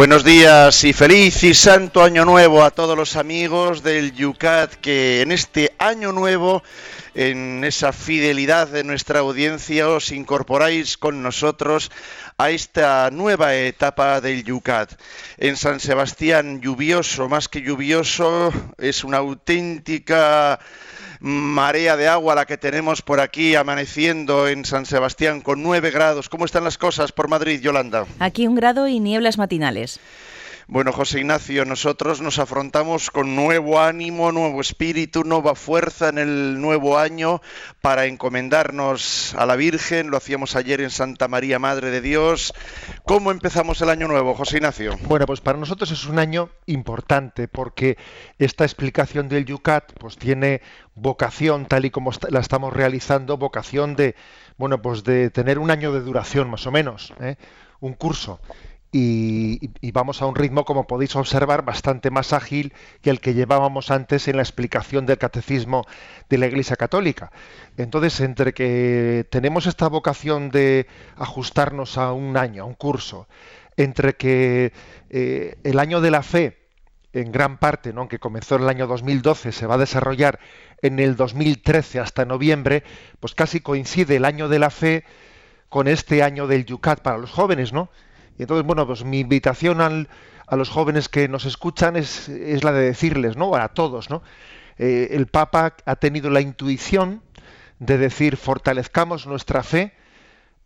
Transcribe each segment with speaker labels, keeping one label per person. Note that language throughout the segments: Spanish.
Speaker 1: Buenos días y feliz y santo año nuevo a todos los amigos del Yucat que en este año nuevo, en esa fidelidad de nuestra audiencia, os incorporáis con nosotros a esta nueva etapa del Yucat. En San Sebastián, lluvioso, más que lluvioso, es una auténtica marea de agua la que tenemos por aquí amaneciendo en San Sebastián con 9 grados. ¿Cómo están las cosas por Madrid, Yolanda?
Speaker 2: Aquí un grado y nieblas matinales.
Speaker 1: Bueno, José Ignacio, nosotros nos afrontamos con nuevo ánimo, nuevo espíritu, nueva fuerza en el nuevo año para encomendarnos a la Virgen. Lo hacíamos ayer en Santa María, Madre de Dios. ¿Cómo empezamos el año nuevo, José Ignacio?
Speaker 3: Bueno, pues para nosotros es un año importante porque esta explicación del Yucat pues tiene vocación, tal y como la estamos realizando, vocación de, bueno, pues de tener un año de duración más o menos, ¿eh? un curso y, vamos a un ritmo, como podéis observar, bastante más ágil que el que llevábamos antes en la explicación del catecismo de la Iglesia Católica. Entonces, entre que tenemos esta vocación de ajustarnos a un año, a un curso, entre que eh, el año de la fe, en gran parte, ¿no? que comenzó en el año 2012, se va a desarrollar en el 2013 hasta noviembre, pues casi coincide el año de la fe con este año del Yucat para los jóvenes, ¿no? Y entonces, bueno, pues mi invitación a los jóvenes que nos escuchan es, la de decirles, ¿no? A todos, ¿no? Eh, el Papa ha tenido la intuición de decir, fortalezcamos nuestra fe,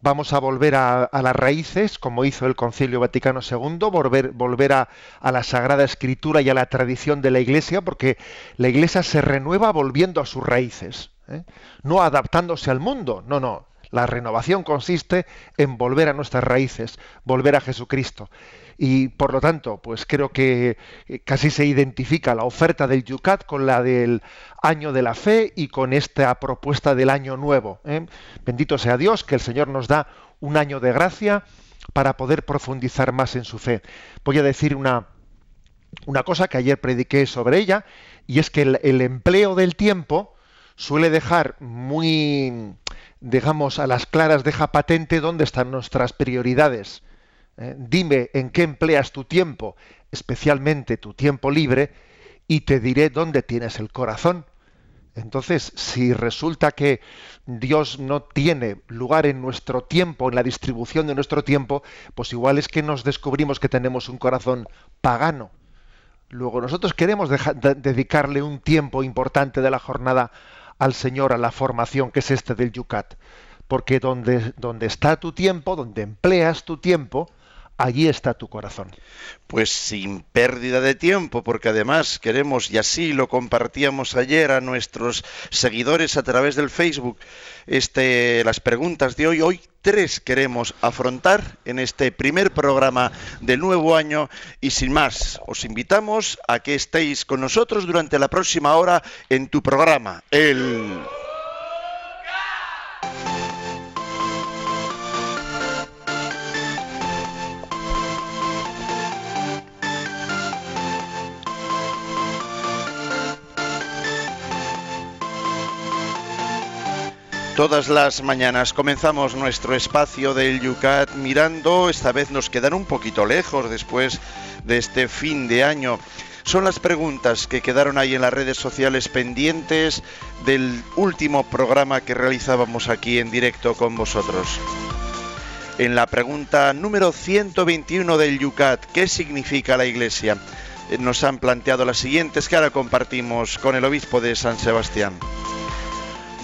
Speaker 3: vamos a volver a, las raíces, como hizo el Concilio Vaticano II, volver, a, la Sagrada Escritura y a la tradición de la Iglesia, porque la Iglesia se renueva volviendo a sus raíces, ¿eh? no adaptándose al mundo, no, no, la renovación consiste en volver a nuestras raíces, volver a Jesucristo. Y por lo tanto, pues creo que eh, casi se identifica la oferta del Yucat con la del año de la fe y con esta propuesta del año nuevo. ¿eh? Bendito sea Dios que el Señor nos da un año de gracia para poder profundizar más en su fe. Voy a decir una, una cosa que ayer prediqué sobre ella, y es que el empleo del tiempo suele dejar muy digamos, a las claras deja patente dónde están nuestras prioridades. ¿eh? dime en qué empleas tu tiempo, especialmente tu tiempo libre, y te diré dónde tienes el corazón. Entonces, si resulta que Dios no tiene lugar en nuestro tiempo, en la distribución de nuestro tiempo, pues igual es que nos descubrimos que tenemos un corazón pagano. Luego, nosotros queremos dedicarle un tiempo importante de la jornada al Señor a la formación que es este del Yucat. Porque donde, donde está tu tiempo, donde empleas tu tiempo, allí está tu corazón.
Speaker 1: Pues sin pérdida de tiempo, porque además queremos, y así lo compartíamos ayer a nuestros seguidores a través del Facebook, este, las preguntas de hoy. Hoy tres queremos afrontar en este primer programa del nuevo año y sin más, os invitamos a que estéis con nosotros durante la próxima hora en tu programa, el... Todas las mañanas comenzamos nuestro espacio del Yucat mirando, esta vez nos quedan un poquito lejos después de este fin de año. Son las preguntas que quedaron ahí en las redes sociales pendientes del último programa que realizábamos aquí en directo con vosotros. En la pregunta número 121 del Yucat, ¿qué significa la Iglesia? Eh, nos han planteado las siguientes que ahora compartimos con el obispo de San Sebastián.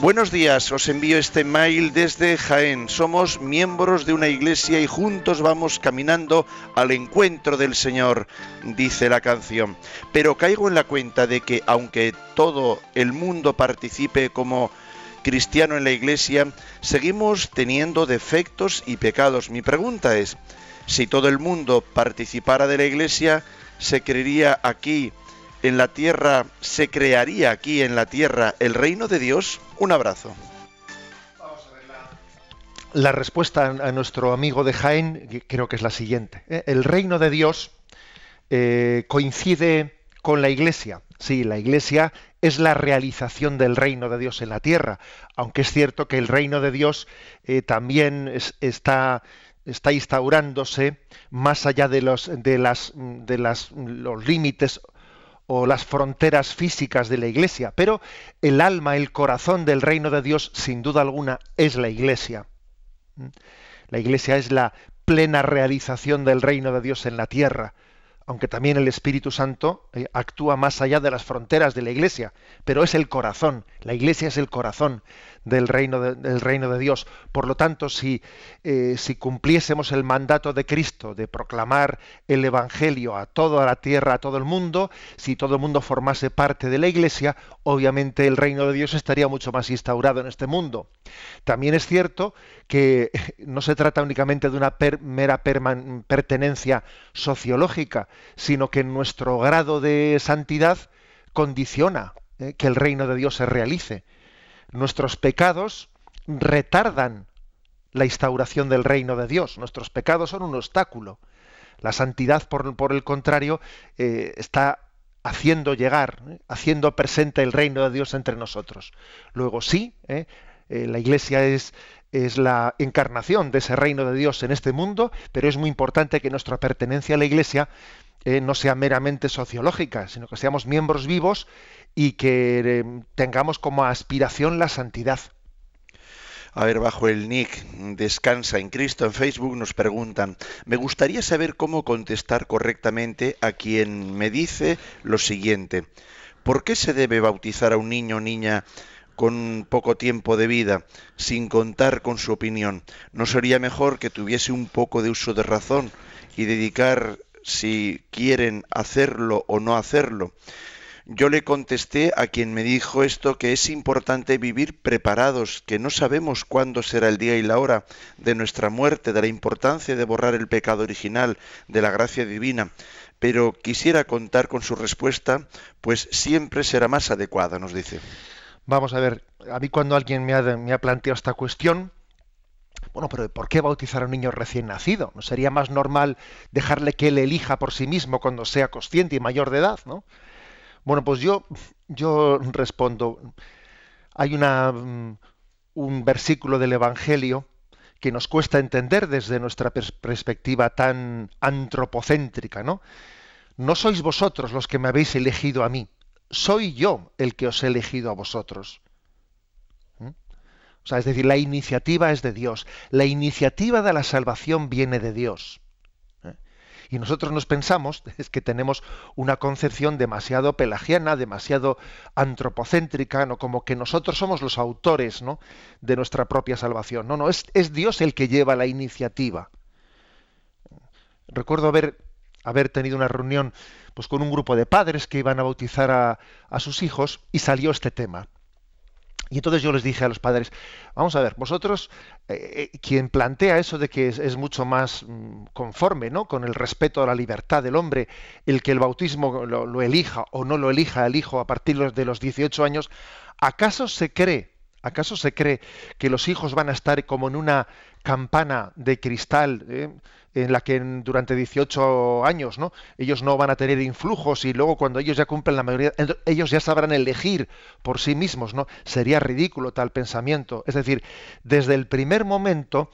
Speaker 1: Buenos días, os envío este mail desde Jaén. Somos miembros de una iglesia y juntos vamos caminando al encuentro del Señor, dice la canción. Pero caigo en la cuenta de que aunque todo el mundo participe como cristiano en la iglesia, seguimos teniendo defectos y pecados. Mi pregunta es, si todo el mundo participara de la iglesia, se creería aquí en la tierra, se crearía aquí en la tierra el reino de Dios? Un abrazo.
Speaker 3: La respuesta a nuestro amigo de Jaén creo que es la siguiente. ¿eh? El reino de Dios eh, coincide con la Iglesia. Sí, la Iglesia es la realización del reino de Dios en la tierra, aunque es cierto que el reino de Dios eh, también está, está instaurándose más allá de los, de las, de las, los límites o las fronteras físicas de la Iglesia, pero el alma, el corazón del reino de Dios, sin duda alguna, es la Iglesia. La Iglesia es la plena realización del reino de Dios en la tierra aunque también el Espíritu Santo eh, actúa más allá de las fronteras de la Iglesia, pero es el corazón, la Iglesia es el corazón del reino de, del reino de Dios. Por lo tanto, si, eh, si cumpliésemos el mandato de Cristo de proclamar el Evangelio a toda la tierra, a todo el mundo, si todo el mundo formase parte de la Iglesia, obviamente el reino de Dios estaría mucho más instaurado en este mundo. También es cierto que no se trata únicamente de una mera pertenencia sociológica, sino que nuestro grado de santidad condiciona eh, que el reino de Dios se realice nuestros pecados retardan la instauración del reino de Dios. Nuestros pecados son un obstáculo. La santidad, por, el contrario, eh, está haciendo llegar, ¿eh? haciendo presente el reino de Dios entre nosotros. Luego sí, ¿eh? la Iglesia es, es la encarnación de ese reino de Dios en este mundo, pero es muy importante que nuestra pertenencia a la Iglesia no sea meramente sociológica, sino que seamos miembros vivos y que eh, tengamos como aspiración la santidad.
Speaker 1: A ver, bajo el nick Descansa en Cristo en Facebook nos preguntan, me gustaría saber cómo contestar correctamente a quien me dice lo siguiente, ¿por qué se debe bautizar a un niño o niña con poco tiempo de vida, sin contar con su opinión? ¿No sería mejor que tuviese un poco de uso de razón y dedicar si quieren hacerlo o no hacerlo? Yo le contesté a quien me dijo esto que es importante vivir preparados, que no sabemos cuándo será el día y la hora de nuestra muerte, de la importancia de borrar el pecado original, de la gracia divina. Pero quisiera contar con su respuesta, pues siempre será más adecuada, nos dice.
Speaker 3: Vamos a ver, a mí cuando alguien me ha, me ha planteado esta cuestión, bueno, pero ¿por qué bautizar a un niño recién nacido? ¿No sería más normal dejarle que él elija por sí mismo cuando sea consciente y mayor de edad, no? Bueno, pues yo, yo respondo, hay una, mm, un versículo del Evangelio que nos cuesta entender desde nuestra perspectiva tan antropocéntrica, ¿no? No sois vosotros los que me habéis elegido a mí, soy yo el que os he elegido a vosotros. O sea, es decir, la iniciativa es de Dios, la iniciativa de la salvación viene de Dios. Y nosotros nos pensamos es que tenemos una concepción demasiado pelagiana, demasiado antropocéntrica, ¿no? como que nosotros somos los autores ¿no? de nuestra propia salvación. No, no, es, es Dios el que lleva la iniciativa. Recuerdo haber, haber tenido una reunión pues, con un grupo de padres que iban a bautizar a, a sus hijos y salió este tema. Y entonces yo les dije a los padres, vamos a ver, vosotros, eh, eh, quien plantea eso de que es, mucho más mm, conforme ¿no? con el respeto a la libertad del hombre, el que el bautismo lo, elija o no lo elija el hijo a partir de los 18 años, ¿acaso se cree, acaso se cree que los hijos van a estar como en una campana de cristal? Eh? en la que durante 18 años ¿no? ellos no van a tener influjos y luego cuando ellos ya cumplen la mayoría, ellos ya sabrán elegir por sí mismos, ¿no? Sería ridículo tal pensamiento. Es decir, desde el primer momento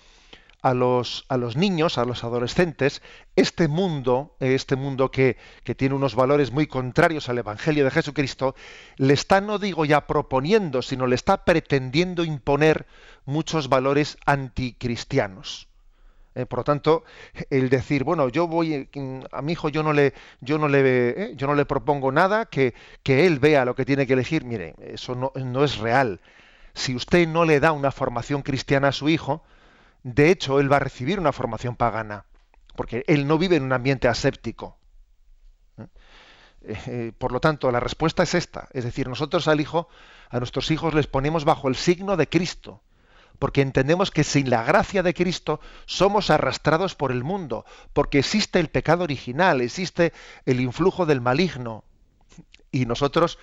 Speaker 3: a los, a los niños, a los adolescentes, este mundo, este mundo que, que tiene unos valores muy contrarios al Evangelio de Jesucristo, le está, no digo ya proponiendo, sino le está pretendiendo imponer muchos valores anticristianos. Eh, por lo tanto, el decir, bueno, yo voy a mi hijo yo no le yo no le eh, yo no le propongo nada que, que él vea lo que tiene que elegir, mire, eso no, no es real. Si usted no le da una formación cristiana a su hijo, de hecho él va a recibir una formación pagana, porque él no vive en un ambiente aséptico. ¿eh? por lo tanto, la respuesta es esta, es decir, nosotros al hijo, a nuestros hijos les ponemos bajo el signo de Cristo porque entendemos que sin la gracia de Cristo somos arrastrados por el mundo, porque existe el pecado original, existe el influjo del maligno. Y nosotros,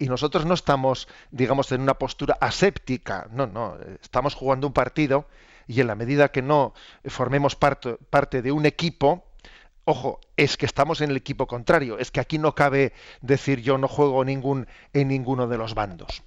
Speaker 3: y nosotros no estamos, digamos, en una postura aséptica, no, no, estamos jugando un partido y en la medida que no formemos parte, parte de un equipo, ojo, es que estamos en el equipo contrario, es que aquí no cabe decir yo no juego ningún, en ninguno de los bandos.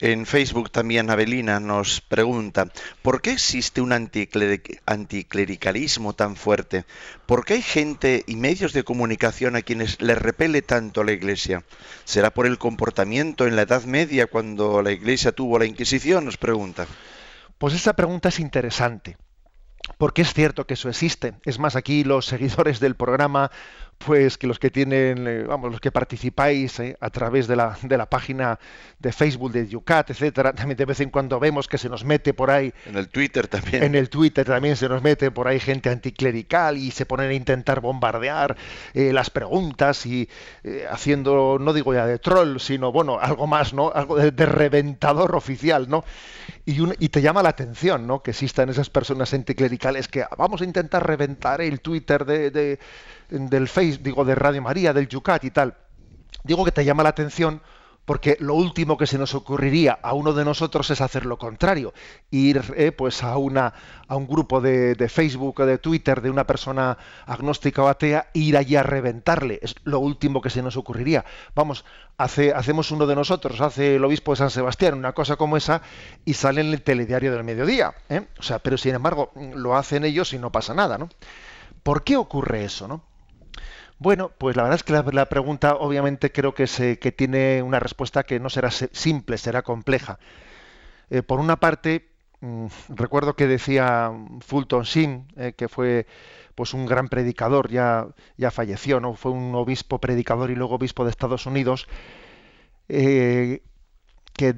Speaker 1: En Facebook también Abelina nos pregunta, ¿por qué existe un anticlericalismo tan fuerte? ¿Por qué hay gente y medios de comunicación a quienes les repele tanto la Iglesia? ¿Será por el comportamiento en la Edad Media cuando la Iglesia tuvo la Inquisición? Nos pregunta.
Speaker 3: Pues esa pregunta es interesante porque es cierto que eso existe. Es más, aquí los seguidores del programa pues que los que tienen, eh, vamos, los que participáis eh, a través de la, de la página de Facebook de Yucat, etcétera, también de vez en cuando vemos que se nos mete por ahí.
Speaker 1: En el Twitter también.
Speaker 3: En el Twitter también se nos mete por ahí gente anticlerical y se ponen a intentar bombardear eh, las preguntas y haciendo, no digo ya de troll, sino bueno, algo más, ¿no? Algo de, reventador oficial, ¿no? Y, y, te llama la atención, ¿no? Que existan esas personas anticlericales que vamos a intentar reventar el Twitter de del Face, digo, de Radio María, del Yucat y tal, digo que te llama la atención porque lo último que se nos ocurriría a uno de nosotros es hacer lo contrario, ir eh, pues a una a un grupo de, Facebook o de Twitter de una persona agnóstica o atea, ir allí a reventarle, es lo último que se nos ocurriría. Vamos, hace, hacemos uno de nosotros, hace el obispo de San Sebastián, una cosa como esa, y sale en el telediario del mediodía. ¿eh? O sea, pero sin embargo, lo hacen ellos y no pasa nada, ¿no? ¿Por qué ocurre eso, no? Bueno, pues la verdad es que la, pregunta obviamente creo que, se, que tiene una respuesta que no será simple, será compleja. Eh, por una parte, mm, recuerdo que decía Fulton Sheen, eh, que fue pues un gran predicador, ya, ya falleció, ¿no? Fue un obispo predicador y luego obispo de Estados Unidos, eh, que,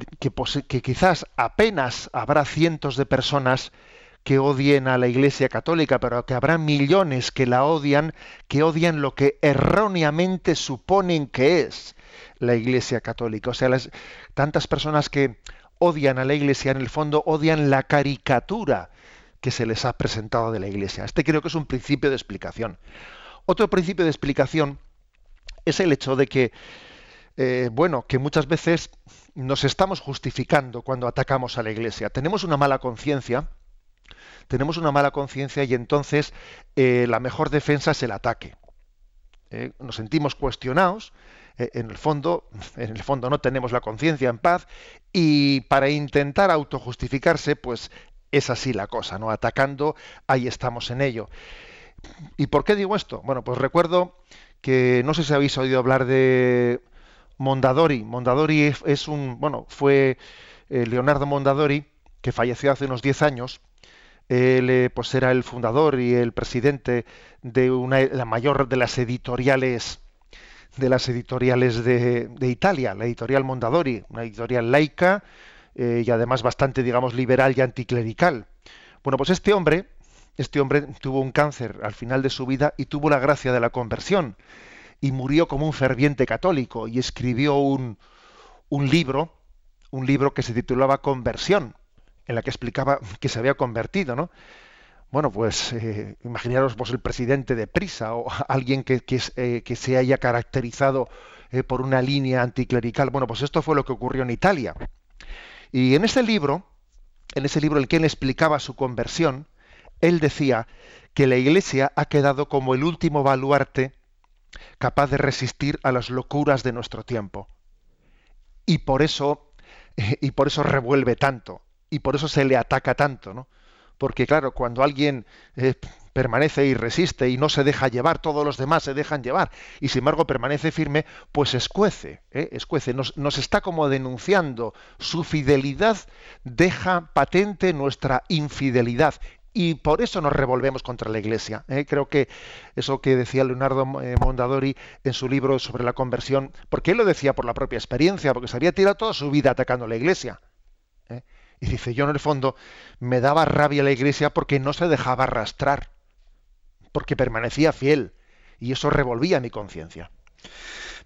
Speaker 3: que quizás apenas habrá cientos de personas que odien a la Iglesia Católica, pero que habrá millones que la odian, que odian lo que erróneamente suponen que es la Iglesia Católica. O sea, las, tantas personas que odian a la Iglesia, en el fondo odian la caricatura que se les ha presentado de la Iglesia. Este creo que es un principio de explicación. Otro principio de explicación es el hecho de que, eh, bueno, que muchas veces nos estamos justificando cuando atacamos a la Iglesia. Tenemos una mala conciencia, tenemos una mala conciencia y entonces eh, la mejor defensa es el ataque. Eh, nos sentimos cuestionados, eh, en el fondo, en el fondo no tenemos la conciencia en paz y para intentar autojustificarse, pues es así la cosa, ¿no? Atacando, ahí estamos en ello. ¿Y por qué digo esto? Bueno, pues recuerdo que no sé si habéis oído hablar de Mondadori. Mondadori es un, bueno, fue Leonardo Mondadori, que falleció hace unos 10 años, él eh, pues era el fundador y el presidente de una, la mayor de las editoriales de las editoriales de, Italia, la editorial Mondadori, una editorial laica eh, y además bastante, digamos, liberal y anticlerical. Bueno, pues este hombre, este hombre tuvo un cáncer al final de su vida y tuvo la gracia de la conversión y murió como un ferviente católico y escribió un, un libro, un libro que se titulaba Conversión en la que explicaba que se había convertido, ¿no? Bueno, pues eh, imaginaros vos el presidente de Prisa o alguien que, que, eh, se haya caracterizado eh, por una línea anticlerical. Bueno, pues esto fue lo que ocurrió en Italia. Y en ese libro, en ese libro en el que él explicaba su conversión, él decía que la Iglesia ha quedado como el último baluarte capaz de resistir a las locuras de nuestro tiempo. Y por eso, y por eso revuelve tanto y por eso se le ataca tanto, ¿no? Porque claro, cuando alguien eh, permanece y resiste y no se deja llevar, todos los demás se dejan llevar y sin embargo permanece firme, pues escuece, ¿eh? escuece, nos, está como denunciando su fidelidad, deja patente nuestra infidelidad y por eso nos revolvemos contra la Iglesia. ¿eh? Creo que eso que decía Leonardo Mondadori en su libro sobre la conversión, porque él lo decía por la propia experiencia, porque se había tirado toda su vida atacando la Iglesia. Y dice, yo en el fondo me daba rabia la iglesia porque no se dejaba arrastrar, porque permanecía fiel, y eso revolvía mi conciencia.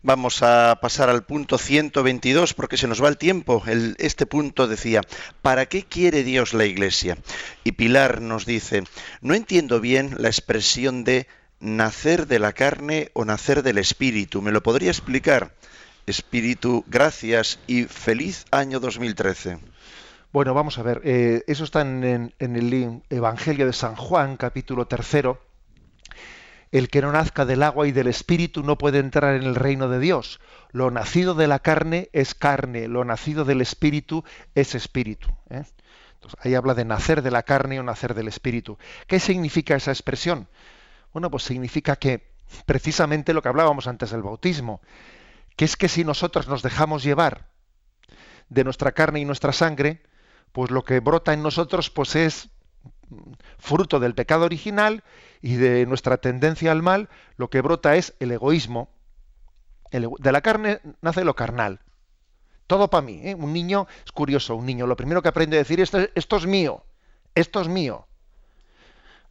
Speaker 1: Vamos a pasar al punto 122 porque se nos va el tiempo. este punto decía, ¿para qué quiere Dios la Iglesia? Y Pilar nos dice, no entiendo bien la expresión de nacer de la carne o nacer del espíritu. ¿Me lo podría explicar? Espíritu, gracias y feliz año 2013.
Speaker 3: Bueno, vamos a ver, eh, eso está en, el Evangelio de San Juan, capítulo tercero. El que no nazca del agua y del espíritu no puede entrar en el reino de Dios. Lo nacido de la carne es carne, lo nacido del espíritu es espíritu. ¿eh? Ahí habla de nacer de la carne o nacer del espíritu. ¿Qué significa esa expresión? Bueno, pues significa que precisamente lo que hablábamos antes del bautismo, que es que si nosotros nos dejamos llevar de nuestra carne y nuestra sangre, pues lo que brota en nosotros pues es fruto del pecado original y de nuestra tendencia al mal, lo que brota es el egoísmo. de la carne nace lo carnal. Todo para mí. ¿eh? Un niño, es curioso, un niño lo primero que aprende a decir esto, esto es mío, esto es mío.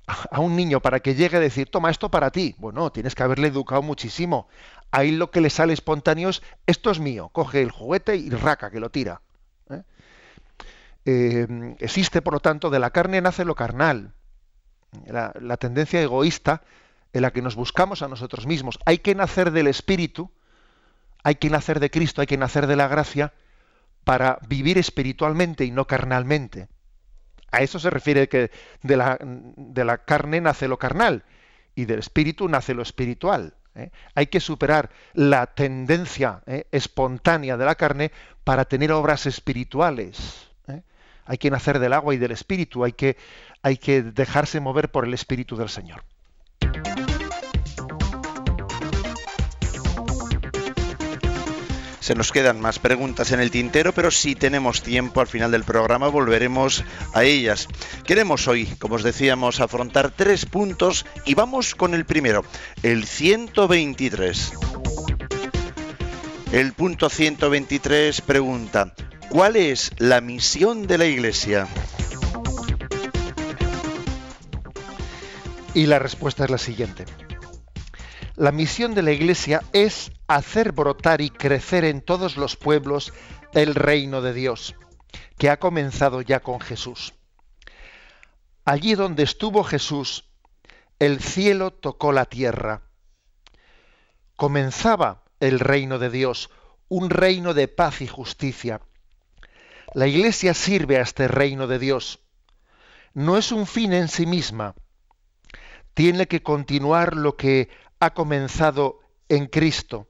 Speaker 3: A un niño para que llegue a decir, toma esto para ti. Bueno, tienes que haberle educado muchísimo. Ahí lo que le sale espontáneo es, esto es mío. Coge el juguete y raca, que lo tira. ¿Eh? Existe, por lo tanto, de la carne nace lo carnal. La, la, tendencia egoísta en la que nos buscamos a nosotros mismos. Hay que nacer del Espíritu, hay que nacer de Cristo, hay que nacer de la gracia para vivir espiritualmente y no carnalmente. A eso se refiere que de la, de la carne nace lo carnal y del espíritu nace lo espiritual. ¿eh? Hay que superar la tendencia ¿eh? espontánea de la carne para tener obras espirituales hay que nacer del agua y del espíritu, hay que, hay que dejarse mover por el espíritu del Señor.
Speaker 1: Se nos quedan más preguntas en el tintero, pero si tenemos tiempo al final del programa volveremos a ellas. Queremos hoy, como os decíamos, afrontar tres puntos y vamos con el primero, el 123. El punto 123 pregunta, ¿Cuál es la misión de la Iglesia?
Speaker 3: Y la respuesta es la siguiente. La misión de la Iglesia es hacer brotar y crecer en todos los pueblos el reino de Dios, que ha comenzado ya con Jesús. Allí donde estuvo Jesús, el cielo tocó la tierra. Comenzaba el reino de Dios, un reino de paz y justicia la Iglesia sirve a este reino de Dios. No es un fin en sí misma. Tiene que continuar lo que ha comenzado en Cristo.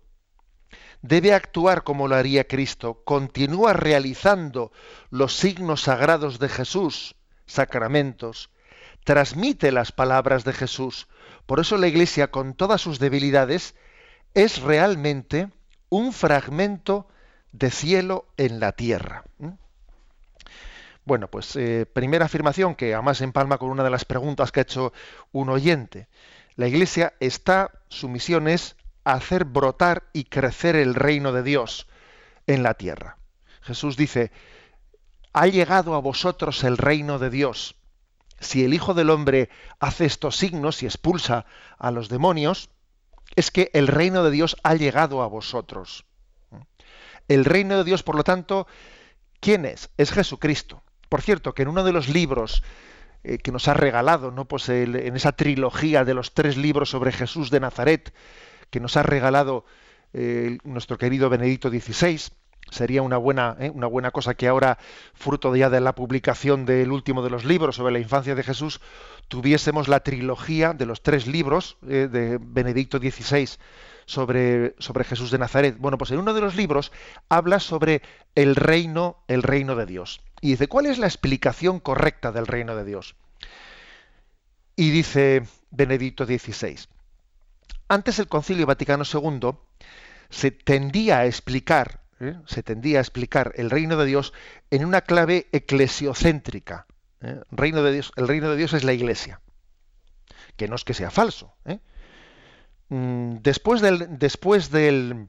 Speaker 3: Debe actuar como lo haría Cristo. Continúa realizando los signos sagrados de Jesús, sacramentos. Transmite las palabras de Jesús. Por eso la Iglesia, con todas sus debilidades, es realmente un fragmento de cielo en la tierra. Bueno, pues eh, primera afirmación que además empalma con una de las preguntas que ha hecho un oyente. La Iglesia está, su misión es hacer brotar y crecer el reino de Dios en la tierra. Jesús dice, ha llegado a vosotros el reino de Dios. Si el Hijo del Hombre hace estos signos y expulsa a los demonios, es que el reino de Dios ha llegado a vosotros. El reino de Dios, por lo tanto, ¿quién es? Es Jesucristo. Por cierto, que en uno de los libros eh, que nos ha regalado, ¿no? Pues en esa trilogía de los tres libros sobre Jesús de Nazaret, que nos ha regalado eh, nuestro querido Benedicto XVI, sería una buena, ¿eh? una buena cosa que ahora, fruto ya de la publicación del último de los libros sobre la infancia de Jesús, tuviésemos la trilogía de los tres libros de Benedicto XVI sobre, sobre Jesús de Nazaret. Bueno, pues en uno de los libros habla sobre el reino, el reino de Dios. Y dice, ¿cuál es la explicación correcta del reino de Dios? Y dice Benedicto XVI, antes el Concilio Vaticano II se tendía a explicar, ¿eh? se tendía a explicar el reino de Dios en una clave eclesiocéntrica. ¿eh? Reino de Dios, el reino de Dios es la Iglesia, que no es que sea falso. ¿eh? Mm, después del, después del,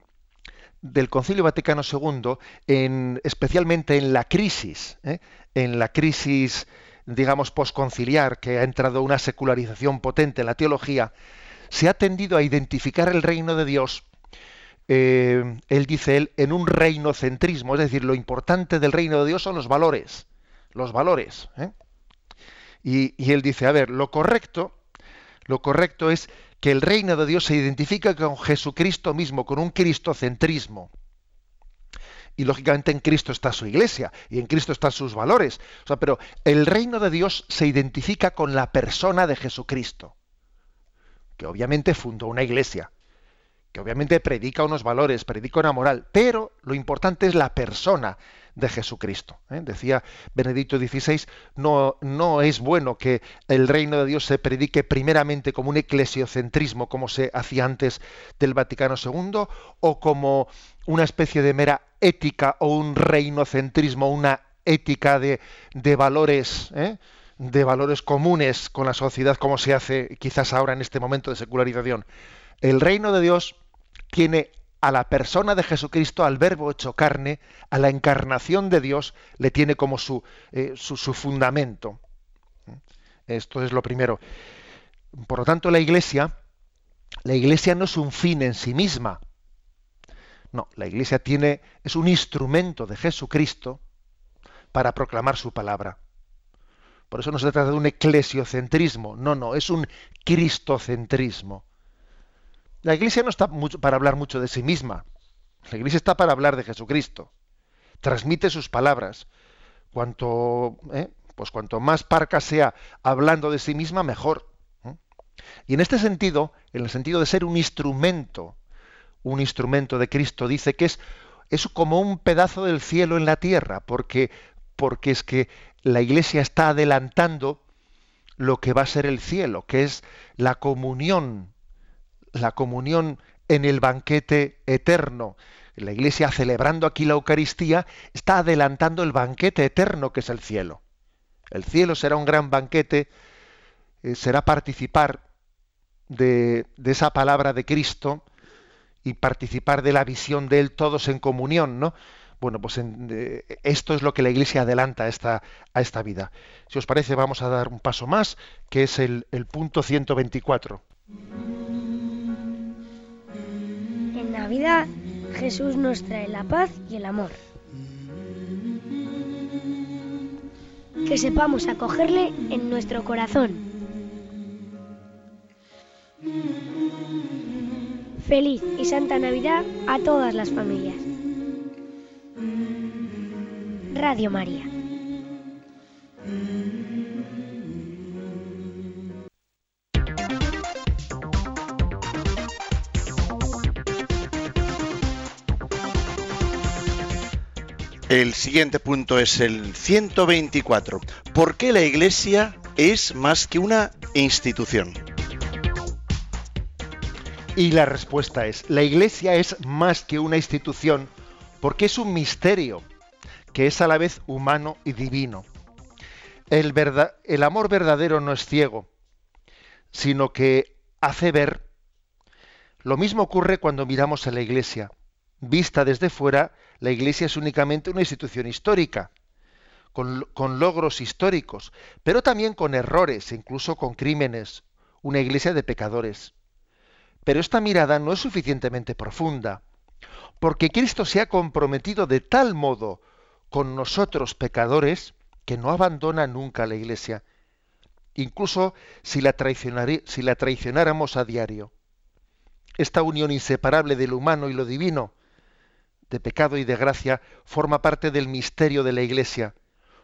Speaker 3: del Concilio Vaticano II, en, especialmente en la crisis, ¿eh? en la crisis, digamos, posconciliar, que ha entrado una secularización potente en la teología, se ha tendido a identificar el reino de Dios eh, él dice él, en un reinocentrismo, es decir, lo importante del reino de Dios son los valores, los valores. ¿eh? Y, y él dice, a ver, lo correcto, lo correcto es que el reino de Dios se identifica con Jesucristo mismo, con un cristocentrismo. Y lógicamente en Cristo está su iglesia y en Cristo están sus valores. Pero el reino de Dios se identifica con la persona de Jesucristo, que obviamente fundó una iglesia, obviamente predica unos valores, predica una moral, pero lo importante es la persona de Jesucristo. ¿eh? Decía Benedicto XVI, no, no es bueno que el reino de Dios se predique primeramente como un eclesiocentrismo, como se hacía antes del Vaticano II, o como una especie de mera ética o un reinocentrismo, una ética de, de valores, ¿eh? de valores comunes con la sociedad, como se hace quizás ahora en este momento de secularización. El reino de Dios tiene a la persona de Jesucristo, al verbo hecho carne, a la encarnación de Dios, le tiene como su, eh, su, fundamento. Esto es lo primero. Por lo tanto, la iglesia, la iglesia no es un fin en sí misma. No, la iglesia tiene, es un instrumento de Jesucristo para proclamar su palabra. Por eso no se trata de un eclesiocentrismo, no, no, es un cristocentrismo. La iglesia no está para hablar mucho de sí misma. La iglesia está para hablar de Jesucristo. Transmite sus palabras. Cuanto, ¿eh? pues cuanto más parca sea hablando de sí misma, mejor. ¿eh? Y en este sentido, en el sentido de ser un instrumento, un instrumento de Cristo, dice que es, es como un pedazo del cielo en la tierra, porque, porque es que la iglesia está adelantando lo que va a ser el cielo, que es la comunión la comunión en el banquete eterno. La Iglesia celebrando aquí la Eucaristía está adelantando el banquete eterno que es el cielo. El cielo será un gran banquete, eh, será participar de, esa palabra de Cristo y participar de la visión de Él todos en comunión, ¿no? Bueno, pues eh, esto es lo que la Iglesia adelanta a esta, a esta vida. Si os parece, vamos a dar un paso más, que es el, el punto 124.
Speaker 4: Navidad, Jesús nos trae la paz y el amor. Que sepamos acogerle en nuestro corazón. Feliz y Santa Navidad a todas las familias. Radio María.
Speaker 1: El siguiente punto es el 124. ¿Por qué la Iglesia es más que una institución?
Speaker 3: Y la respuesta es, la Iglesia es más que una institución porque es un misterio que es a la vez humano y divino. El, el amor verdadero no es ciego, sino que hace ver. Lo mismo ocurre cuando miramos a la Iglesia. Vista desde fuera, la Iglesia es únicamente una institución histórica, con, logros históricos, pero también con errores, incluso con crímenes, una Iglesia de pecadores. Pero esta mirada no es suficientemente profunda, porque Cristo se ha comprometido de tal modo con nosotros pecadores que no abandona nunca la Iglesia, incluso si la, si la traicionáramos a diario. Esta unión inseparable de lo humano y lo divino de pecado y de gracia forma parte del misterio de la Iglesia.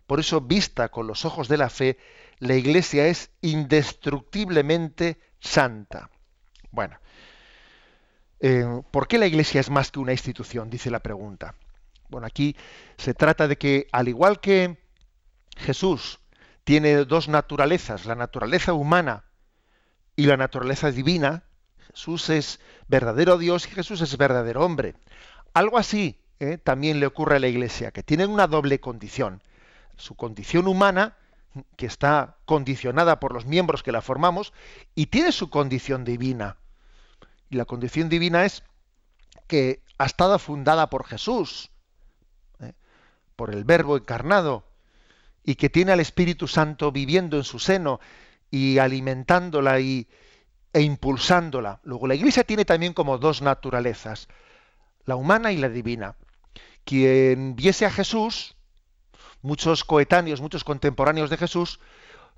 Speaker 3: Por eso, vista con los ojos de la fe, la Iglesia es indestructiblemente santa. Bueno, eh, ¿por qué la Iglesia es más que una institución? Dice la pregunta. Bueno, aquí se trata de que, al igual que Jesús tiene dos naturalezas, la naturaleza humana y la naturaleza divina, Jesús es verdadero Dios y Jesús es verdadero hombre. Algo así ¿eh? también le ocurre a la Iglesia, que tiene una doble condición. Su condición humana, que está condicionada por los miembros que la formamos, y tiene su condición divina. Y la condición divina es que ha estado fundada por Jesús, ¿eh? por el Verbo encarnado, y que tiene al Espíritu Santo viviendo en su seno y alimentándola y, e impulsándola. Luego la Iglesia tiene también como dos naturalezas la humana y la divina. Quien viese a Jesús, muchos coetáneos, muchos contemporáneos de Jesús,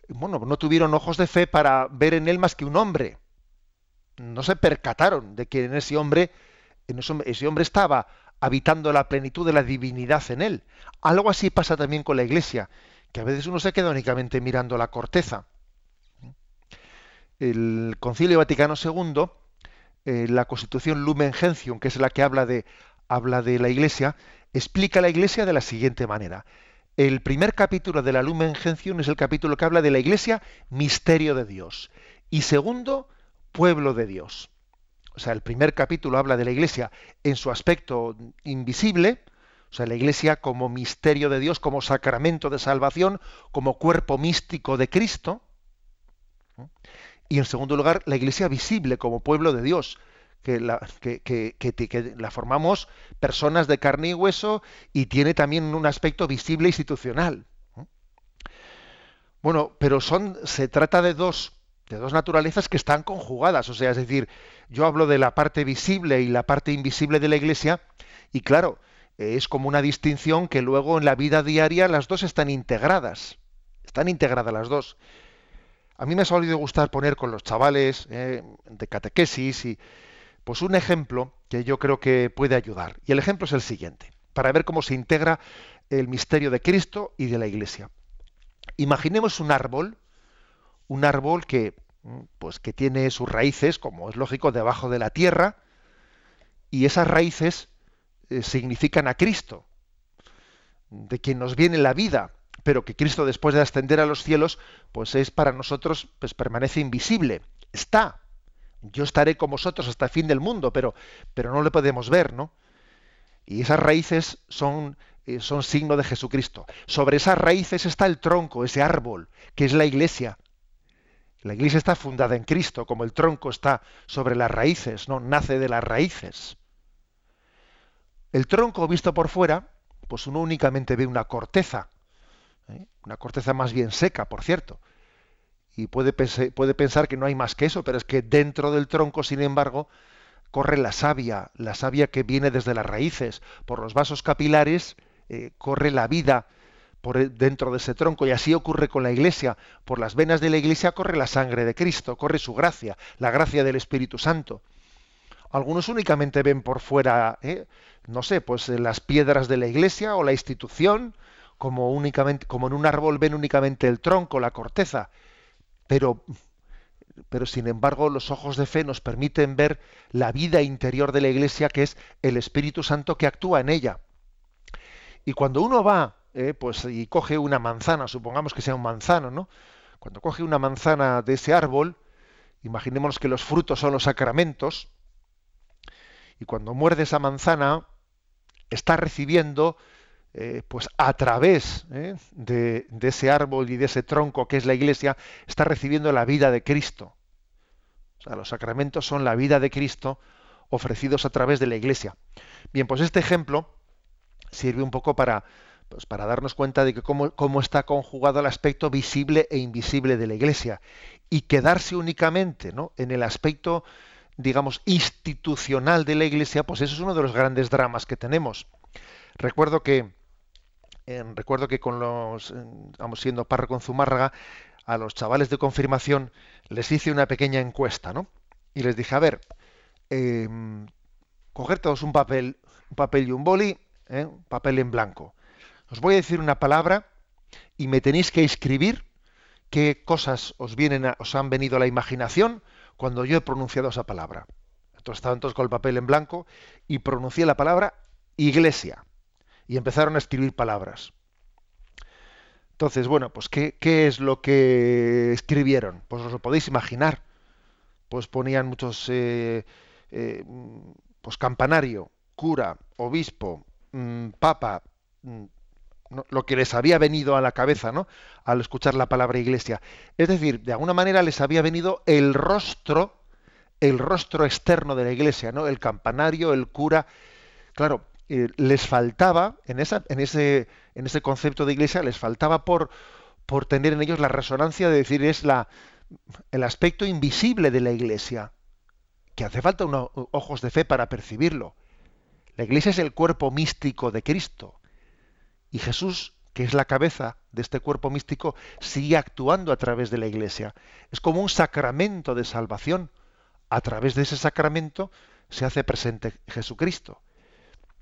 Speaker 3: bueno, no tuvieron ojos de fe para ver en él más que un hombre. No se percataron de que en ese hombre, en ese hombre estaba habitando la plenitud de la divinidad en él. Algo así pasa también con la Iglesia, que a veces uno se queda únicamente mirando la corteza. El Concilio Vaticano II, eh, la Constitución Lumen Gentium, que es la que habla de, habla de la Iglesia, explica la Iglesia de la siguiente manera. El primer capítulo de la Lumen Gentium es el capítulo que habla de la Iglesia, misterio de Dios. Y segundo, pueblo de Dios. O sea, el primer capítulo habla de la Iglesia en su aspecto invisible, o sea, la Iglesia como misterio de Dios, como sacramento de salvación, como cuerpo místico de Cristo. Y en segundo lugar, la Iglesia visible como pueblo de Dios, que la, que, la, formamos personas de carne y hueso y tiene también un aspecto visible institucional. Bueno, pero son, se trata de dos, de dos naturalezas que están conjugadas. O sea, es decir, yo hablo de la parte visible y la parte invisible de la Iglesia, y claro, es como una distinción que luego en la vida diaria las dos están integradas. Están integradas las dos. A mí me ha solido gustar poner con los chavales eh, de catequesis y pues un ejemplo que yo creo que puede ayudar. Y el ejemplo es el siguiente, para ver cómo se integra el misterio de Cristo y de la Iglesia. Imaginemos un árbol, un árbol que mm, pues que tiene sus raíces, como es lógico, debajo de la tierra, y esas raíces eh, significan a Cristo, de quien nos viene la vida, pero que Cristo después de ascender a los cielos, pues es para nosotros, pues permanece invisible. Está. Yo estaré con vosotros hasta el fin del mundo, pero, pero no le podemos ver, ¿no? Y esas raíces son, eh, son signo de Jesucristo. Sobre esas raíces está el tronco, ese árbol, que es la iglesia. La iglesia está fundada en Cristo, como el tronco está sobre las raíces, ¿no? Nace de las raíces. El tronco visto por fuera, pues uno únicamente ve una corteza, ¿eh? una corteza más bien seca, por cierto. Y puede, puede pensar que no hay más que eso, pero es que dentro del tronco, sin embargo, corre la savia, la savia que viene desde las raíces. Por los vasos capilares eh, corre la vida por dentro de ese tronco y así ocurre con la iglesia. Por las venas de la iglesia corre la sangre de Cristo, corre su gracia, la gracia del Espíritu Santo. Algunos únicamente ven por fuera, ¿eh? no sé, pues las piedras de la iglesia o la institución, como únicamente, como en un árbol ven únicamente el tronco, la corteza, pero, pero sin embargo los ojos de fe nos permiten ver la vida interior de la iglesia, que es el Espíritu Santo que actúa en ella. Y cuando uno va, ¿eh? pues y coge una manzana, supongamos que sea un manzano, ¿no? Cuando coge una manzana de ese árbol, imaginémonos que los frutos son los sacramentos, y cuando muerde esa manzana, está recibiendo eh, pues a través eh, de, ese árbol y de ese tronco que es la iglesia, está recibiendo la vida de Cristo. O sea, los sacramentos son la vida de Cristo ofrecidos a través de la iglesia. Bien, pues este ejemplo sirve un poco para, pues para darnos cuenta de que cómo, cómo está conjugado el aspecto visible e invisible de la iglesia. Y quedarse únicamente ¿no? en el aspecto, digamos, institucional de la iglesia, pues eso es uno de los grandes dramas que tenemos. Recuerdo que recuerdo que con los, vamos siendo párroco en Zumárraga, a los chavales de confirmación les hice una pequeña encuesta, ¿no? Y les dije, a ver, eh, coger todos un papel, un papel y un boli, ¿eh? un papel en blanco. Os voy a decir una palabra y me tenéis que escribir qué cosas os vienen os han venido a la imaginación cuando yo he pronunciado esa palabra. Entonces estaban todos con el papel en blanco y pronuncié la palabra iglesia y empezaron a escribir palabras. Entonces, bueno, pues ¿qué, es lo que escribieron? Pues os lo podéis imaginar. Pues ponían muchos, eh, eh, pues campanario, cura, obispo, mm, papa, mm, lo que les había venido a la cabeza, ¿no? Al escuchar la palabra iglesia. Es decir, de alguna manera les había venido el rostro, el rostro externo de la iglesia, ¿no? El campanario, el cura. Claro, eh, les faltaba, en, esa, en, ese, en ese concepto de iglesia, les faltaba por, por tener en ellos la resonancia de decir es la, el aspecto invisible de la iglesia, que hace falta unos ojos de fe para percibirlo. La iglesia es el cuerpo místico de Cristo. Y Jesús, que es la cabeza de este cuerpo místico, sigue actuando a través de la iglesia. Es como un sacramento de salvación. A través de ese sacramento se hace presente Jesucristo.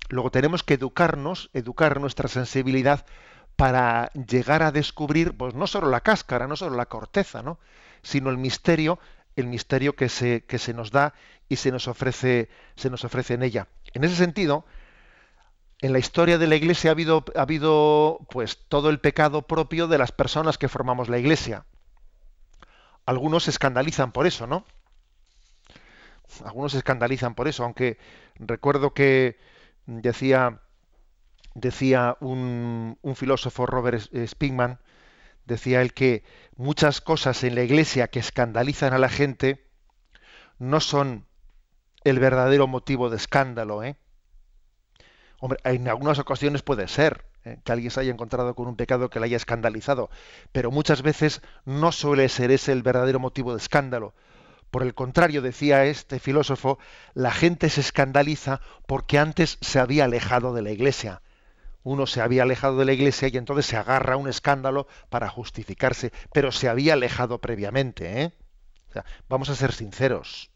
Speaker 3: Luego tenemos que educarnos, educar nuestra sensibilidad para llegar a descubrir, pues no solo la cáscara, no solo la corteza, ¿no? sino el misterio, el misterio que se, que se nos da y se nos ofrece, se nos ofrece en ella. En ese sentido, en la historia de la Iglesia ha habido, ha habido pues todo el pecado propio de las personas que formamos la Iglesia. Algunos se escandalizan por eso, ¿no? Algunos se escandalizan por eso, aunque recuerdo que decía decía un, filósofo Robert Spingman, decía él que muchas cosas en la iglesia que escandalizan a la gente no son el verdadero motivo de escándalo. ¿eh? Hombre, en algunas ocasiones puede ser ¿eh? que alguien se haya encontrado con un pecado que le haya escandalizado, pero muchas veces no suele ser ese el verdadero motivo de escándalo. Por el contrario, decía este filósofo, la gente se escandaliza porque antes se había alejado de la iglesia uno se había alejado de la iglesia y entonces se agarra un escándalo para justificarse, pero se había alejado previamente. ¿eh? vamos a ser sinceros.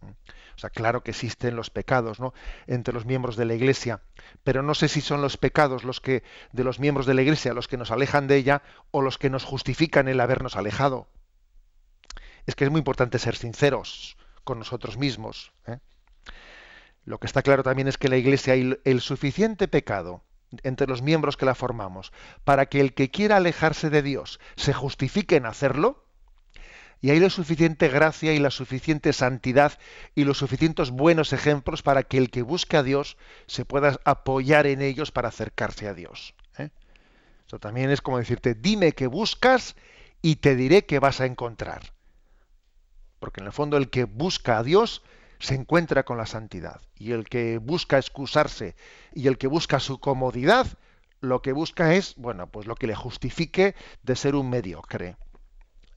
Speaker 3: O sea, claro que existen los pecados, ¿no? Entre los miembros de la Iglesia, pero no sé si son los pecados los que de los miembros de la Iglesia los que nos alejan de ella o los que nos justifican el habernos alejado. Es que es muy importante ser sinceros con nosotros mismos. ¿eh? Lo que está claro también es que la Iglesia hay el suficiente pecado entre los miembros que la formamos, para que el que quiera alejarse de Dios se justifique en hacerlo, y hay la suficiente gracia y la suficiente santidad y los suficientes buenos ejemplos para que el que busque a Dios se pueda apoyar en ellos para acercarse a Dios. ¿eh? Eso también es como decirte, dime que buscas y te diré que vas a encontrar. Porque en el fondo el que busca a Dios se encuentra con la santidad. Y el que busca excusarse y el que busca su comodidad, lo que busca es, bueno, pues lo que le justifique de ser un mediocre.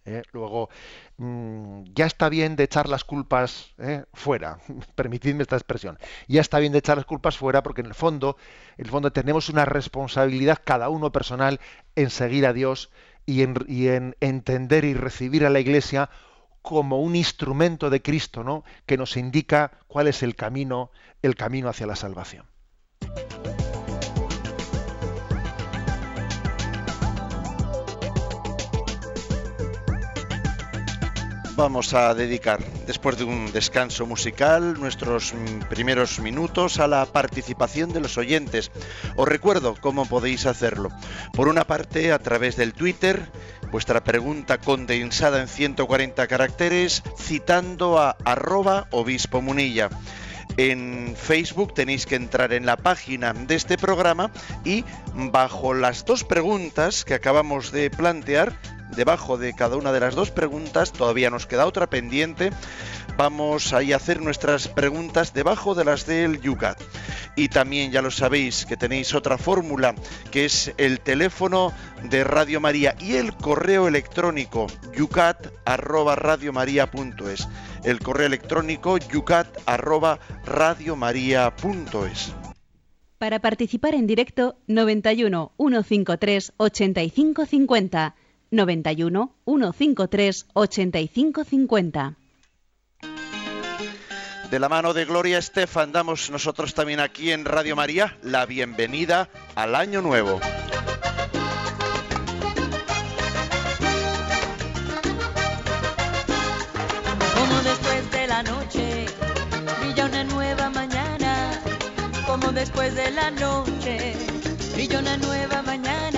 Speaker 3: ¿eh? Luego, mm, ya está bien de echar las culpas ¿eh? fuera, permitidme esta expresión, ya está bien de echar las culpas fuera porque en el fondo, el fondo tenemos una responsabilidad cada uno personal en seguir a Dios y en, y en entender y recibir a la Iglesia como un instrumento de Cristo, ¿no? que nos indica cuál es el camino, el camino hacia la salvación.
Speaker 1: Vamos a dedicar, después de un descanso musical, nuestros primeros minutos a la participación de los oyentes. Os recuerdo cómo podéis hacerlo. Por una parte, a través del Twitter, vuestra pregunta condensada en 140 caracteres, citando a arroba obispo munilla. En Facebook tenéis que entrar en la página de este programa y bajo las dos preguntas que acabamos de plantear, debajo de cada una de las dos preguntas, todavía nos queda otra pendiente, vamos a hacer nuestras preguntas debajo de las del Yucat. Y también ya lo sabéis que tenéis otra fórmula que es el teléfono de Radio María y el correo electrónico yucat@radiomaria.es. El correo electrónico yucat@radiomaria.es.
Speaker 5: Para participar en directo 91 153 8550 91 153 8550.
Speaker 1: De la mano de Gloria Estefan damos nosotros también aquí en Radio María la bienvenida al año nuevo.
Speaker 6: Como después de la noche brilla una nueva mañana, como después de la noche brilla una nueva mañana,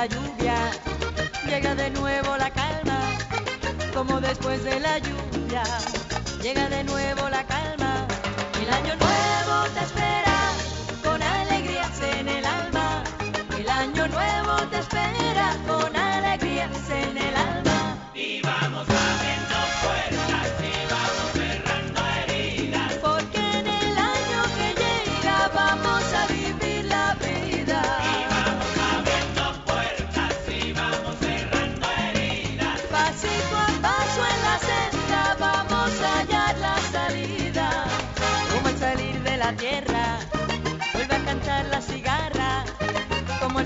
Speaker 6: la lluvia llega de nuevo la calma, como después de la lluvia llega de nuevo la calma, el año nuevo te espera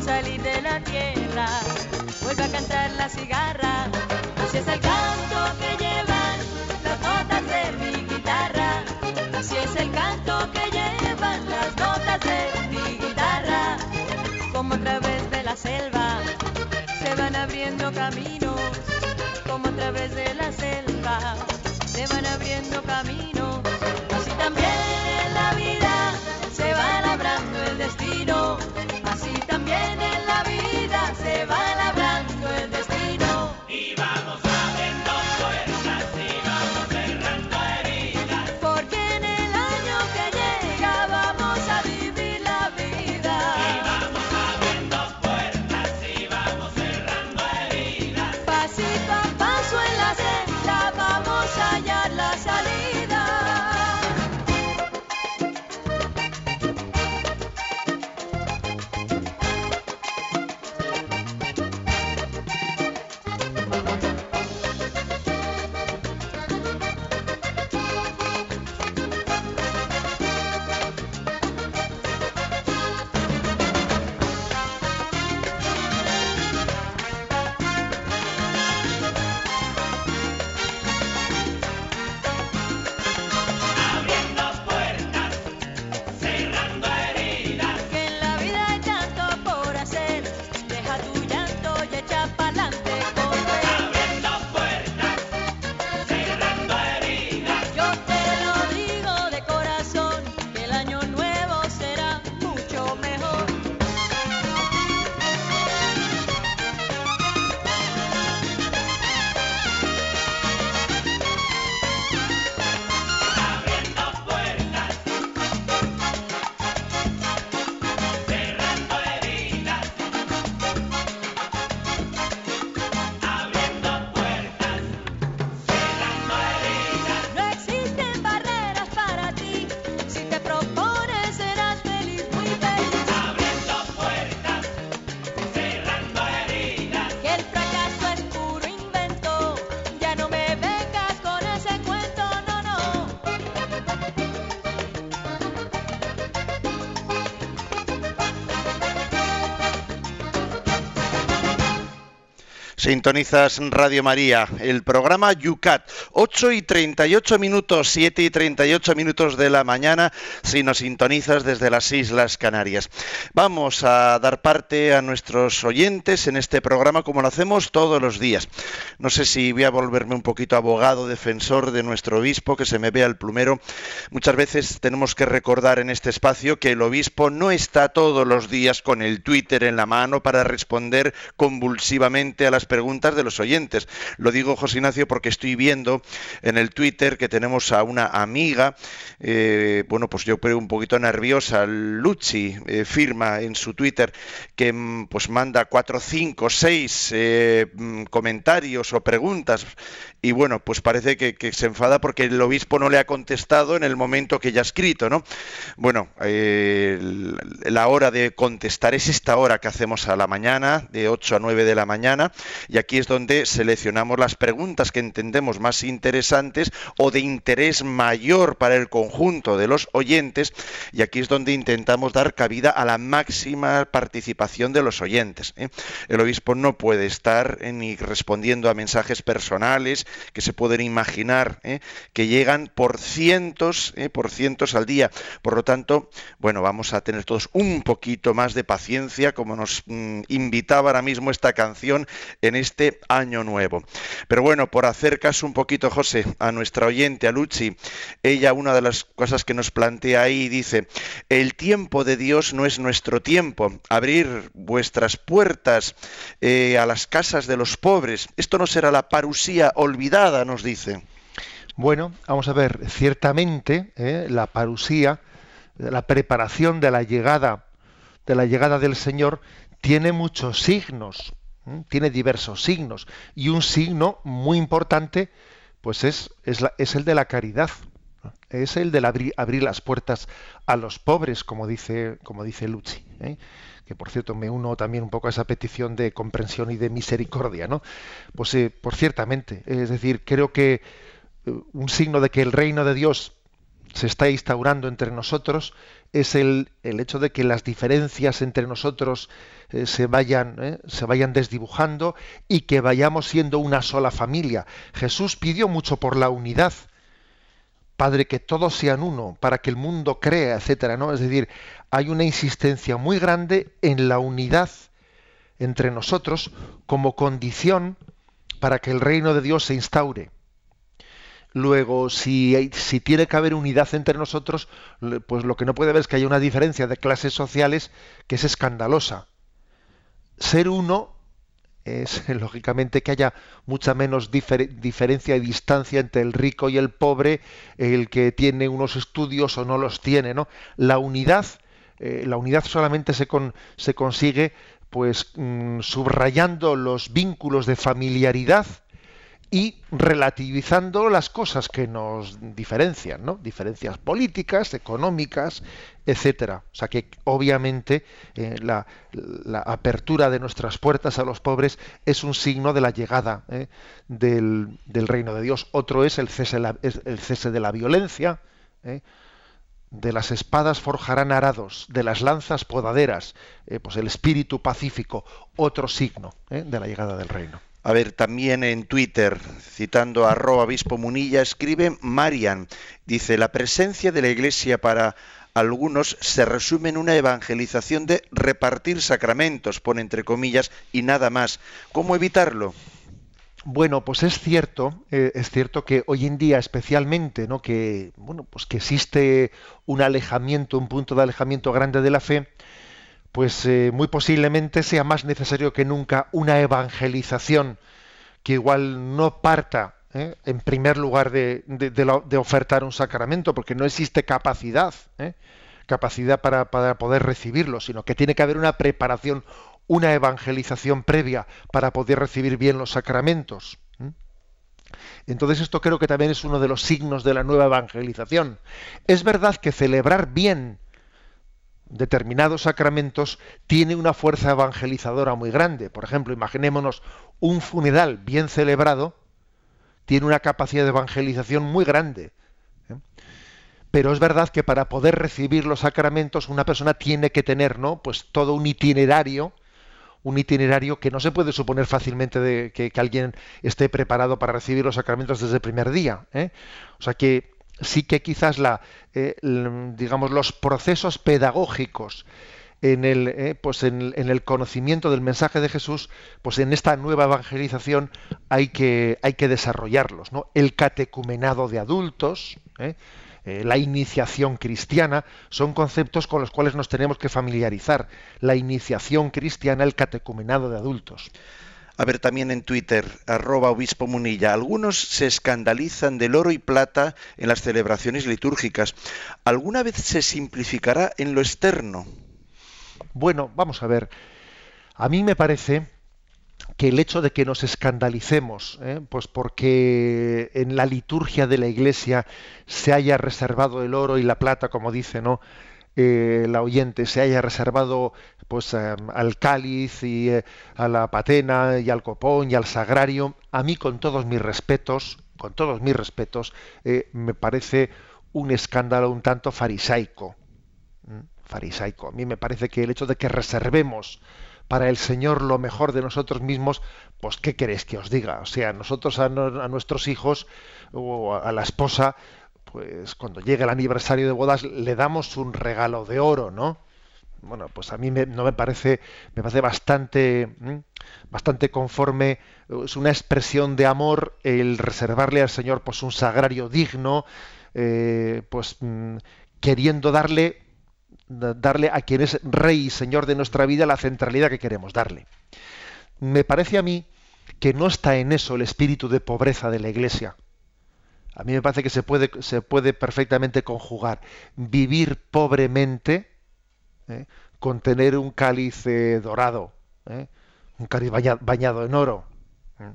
Speaker 6: salir de la tierra vuelve a cantar la cigarra. Así es el canto que llevan las notas de mi guitarra. Así es el canto que llevan las notas de mi guitarra. Como a través de la selva se van abriendo caminos. Como a través de la selva se van abriendo caminos. Así también
Speaker 1: Sintonizas Radio María, el programa Yucat, 8 y 38 minutos, 7 y 38 minutos de la mañana, si nos sintonizas desde las Islas Canarias. Vamos a dar parte a nuestros oyentes en este programa como lo hacemos todos los días. No sé si voy a volverme un poquito abogado, defensor de nuestro obispo, que se me vea el plumero. Muchas veces tenemos que recordar en este espacio que el obispo no está todos los días con el Twitter en la mano para responder convulsivamente a las preguntas de los oyentes. Lo digo, José Ignacio, porque estoy viendo en el Twitter que tenemos a una amiga, eh, bueno, pues yo creo un poquito nerviosa, Luchi, eh, firma en su Twitter que mm, pues manda cuatro, cinco, seis eh, mm, comentarios o preguntas y bueno, pues parece que, que se enfada porque el obispo no le ha contestado en el momento que ya ha escrito, ¿no? Bueno, la hora de contestar es esta hora que hacemos a la mañana, de 8 a 9 de la mañana, y aquí es donde seleccionamos las preguntas que entendemos más interesantes o de interés mayor para el conjunto de los oyentes, y aquí es donde intentamos dar cabida a la máxima participación de los oyentes. ¿eh? El obispo no puede estar eh, ni respondiendo a mensajes personales que se pueden imaginar, ¿eh? que llegan por cientos, por cientos al día. Por lo tanto, bueno, vamos a tener todos un poquito más de paciencia, como nos mm, invitaba ahora mismo esta canción este año nuevo. Pero bueno, por hacer caso un poquito, José, a nuestra oyente, a Luchi, ella una de las cosas que nos plantea ahí dice, el tiempo de Dios no es nuestro tiempo, abrir vuestras puertas eh, a las casas de los pobres, esto no será la parusía olvidada, nos dice.
Speaker 3: Bueno, vamos a ver, ciertamente ¿eh? la parusía, la preparación de la llegada de la llegada del Señor tiene muchos signos. Tiene diversos signos y un signo muy importante pues es, es, la- es el de la caridad, es el de abrir, las puertas a los pobres, como dice como dice Luchi. ¿eh? que por cierto me uno también un poco a esa petición de comprensión y de misericordia, ¿no? Pues eh, por ciertamente, es decir, creo que eh, un signo de que el reino de Dios se está instaurando entre nosotros es el, el hecho de que las diferencias entre nosotros eh, se, vayan, eh, se vayan desdibujando y que vayamos siendo una sola familia. Jesús pidió mucho por la unidad. Padre, que todos sean uno, para que el mundo crea, etcétera, ¿no? Es decir, hay una insistencia muy grande en la unidad entre nosotros como condición para que el reino de Dios se instaure. Luego, si, si tiene que haber unidad entre nosotros, pues lo que no puede haber es que haya una diferencia de clases sociales que es escandalosa. Ser uno es, lógicamente, que haya mucha menos difer- diferencia y distancia entre el rico y el pobre, el que tiene unos estudios o no los tiene, ¿no? La unidad, eh, la unidad solamente se, con- se consigue, pues, mm, subrayando los vínculos de familiaridad y relativizando las cosas que nos diferencian, ¿no? Diferencias políticas, económicas, etcétera. O sea que obviamente eh, la, apertura de nuestras puertas a los pobres es un signo de la llegada ¿eh? del, reino de Dios. Otro es el cese, el cese de la violencia. ¿eh? De las espadas forjarán arados, de las lanzas podaderas, pues el espíritu pacífico, otro signo de la llegada del reino.
Speaker 1: A ver, también en Twitter, citando a arroba obispo Munilla, escribe Marian, dice, la presencia de la Iglesia para algunos se resume en una evangelización de repartir sacramentos, pone entre comillas, y nada más. ¿Cómo evitarlo?
Speaker 3: Bueno, pues es cierto, eh, es cierto que hoy en día especialmente, ¿no? Que bueno, pues que existe un alejamiento, un punto de alejamiento grande de la fe, pues eh, muy posiblemente sea más necesario que nunca una evangelización que igual no parta ¿eh? en primer lugar de, ofertar un sacramento, porque no existe capacidad, ¿eh? capacidad para, poder recibirlo, sino que tiene que haber una preparación, una evangelización previa para poder recibir bien los sacramentos. Entonces esto creo que también es uno de los signos de la nueva evangelización. Es verdad que celebrar bien determinados sacramentos tiene una fuerza evangelizadora muy grande. Por ejemplo, imaginémonos un funeral bien celebrado, tiene una capacidad de evangelización muy grande. ¿eh? Pero es verdad que para poder recibir los sacramentos una persona tiene que tener, ¿no? Pues todo un itinerario, un itinerario que no se puede suponer fácilmente de que, alguien esté preparado para recibir los sacramentos desde el primer día. ¿eh? O sea que sí que quizás la, eh, digamos los procesos pedagógicos en el, eh, pues en, en el conocimiento del mensaje de Jesús, pues en esta nueva evangelización hay que, hay que desarrollarlos. ¿no? El catecumenado de adultos. Eh, la iniciación cristiana, son conceptos con los cuales nos tenemos que familiarizar. La iniciación cristiana, el catecumenado de adultos.
Speaker 1: A ver, también en Twitter, arroba obispo Munilla, algunos se escandalizan del oro y plata en las celebraciones litúrgicas. ¿Alguna vez se simplificará en lo externo?
Speaker 3: Bueno, vamos a ver. A mí me parece que el hecho de que nos escandalicemos, ¿eh? pues porque en la liturgia de la Iglesia se haya reservado el oro y la plata, como dice, ¿no? Eh, la oyente se haya reservado pues eh, al cáliz y eh, a la patena y al copón y al sagrario, a mí con todos mis respetos, con todos mis respetos, eh, me parece un escándalo un tanto farisaico. farisaico. A mí me parece que el hecho de que reservemos para el Señor lo mejor de nosotros mismos, pues ¿qué queréis que os diga? O sea, nosotros a, no- a nuestros hijos o a la esposa, pues cuando llegue el aniversario de bodas le damos un regalo de oro, ¿no? Bueno, pues a mí me- no me parece, me parece bastante, bastante conforme, es una expresión de amor el reservarle al Señor pues un sagrario digno, eh, pues mm, queriendo darle da- darle a quien es rey y señor de nuestra vida la centralidad que queremos darle. Me parece a mí que no está en eso el espíritu de pobreza de la Iglesia. A mí me parece que se puede, se puede perfectamente conjugar vivir pobremente ¿eh? con tener un cáliz dorado, ¿eh? un cáliz baña- bañado en oro. ¿eh?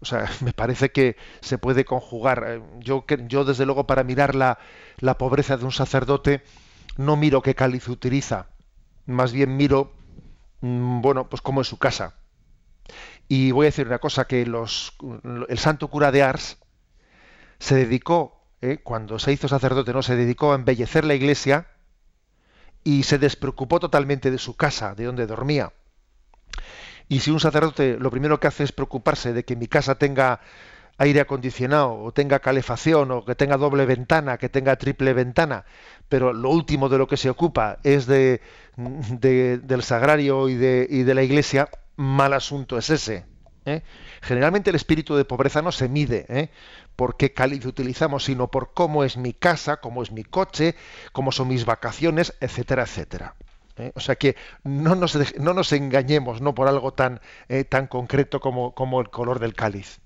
Speaker 3: O sea, me parece que se puede conjugar. Eh, Yo, yo desde luego, para mirar la, la pobreza de un sacerdote, no miro qué cáliz utiliza. Más bien miro, mm, bueno, pues cómo es su casa. Y voy a decir una cosa, que los, el santo cura de Ars se dedicó eh, cuando se hizo sacerdote, no se dedicó a embellecer la iglesia y se despreocupó totalmente de su casa, de donde dormía. Y si un sacerdote lo primero que hace es preocuparse de que mi casa tenga aire acondicionado o tenga calefacción o que tenga doble ventana, que tenga triple ventana, pero lo último de lo que se ocupa es de, de- del sagrario y de, y de la iglesia, mal asunto es ese. ¿eh? Generalmente el espíritu de pobreza no se mide ¿eh? Por qué cáliz utilizamos, sino por cómo es mi casa, cómo es mi coche, cómo son mis vacaciones, etcétera, etcétera. ¿eh? O sea que no nos, no nos engañemos no por algo tan, eh, tan concreto como, como el color del cáliz.